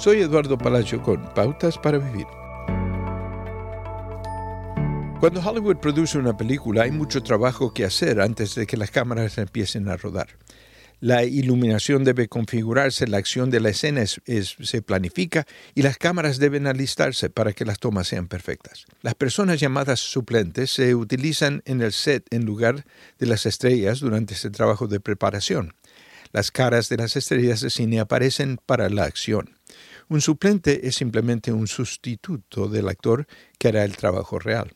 Soy Eduardo Palacio con Pautas para Vivir. Cuando Hollywood produce una película hay mucho trabajo que hacer antes de que las cámaras empiecen a rodar. La iluminación debe configurarse, la acción de la escena se planifica y las cámaras deben alistarse para que las tomas sean perfectas. Las personas llamadas suplentes se utilizan en el set en lugar de las estrellas durante este trabajo de preparación. Las caras de las estrellas de cine aparecen para la acción. Un suplente es simplemente un sustituto del actor que hará el trabajo real.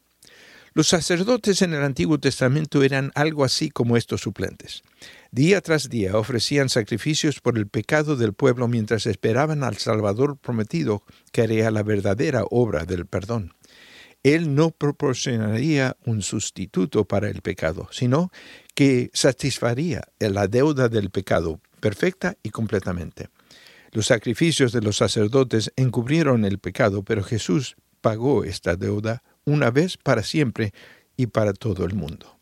Los sacerdotes en el Antiguo Testamento eran algo así como estos suplentes. Día tras día ofrecían sacrificios por el pecado del pueblo mientras esperaban al Salvador prometido que haría la verdadera obra del perdón. Él no proporcionaría un sustituto para el pecado, sino que satisfaría la deuda del pecado perfecta y completamente. Los sacrificios de los sacerdotes encubrieron el pecado, pero Jesús pagó esta deuda una vez para siempre y para todo el mundo.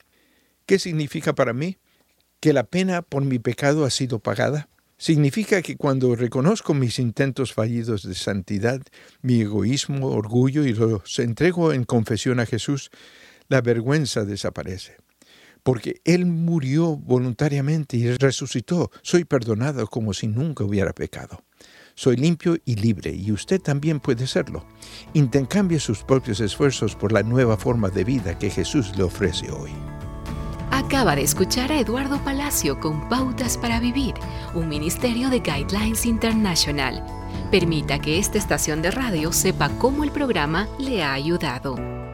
¿Qué significa para mí? Que la pena por mi pecado ha sido pagada. Significa que cuando reconozco mis intentos fallidos de santidad, mi egoísmo, orgullo y los entrego en confesión a Jesús, la vergüenza desaparece. Porque Él murió voluntariamente y resucitó. Soy perdonado como si nunca hubiera pecado. Soy limpio y libre y usted también puede serlo. Intercambie sus propios esfuerzos por la nueva forma de vida que Jesús le ofrece hoy. Acaba de escuchar a Eduardo Palacio con Pautas para Vivir, un ministerio de Guidelines International. Permita que esta estación de radio sepa cómo el programa le ha ayudado.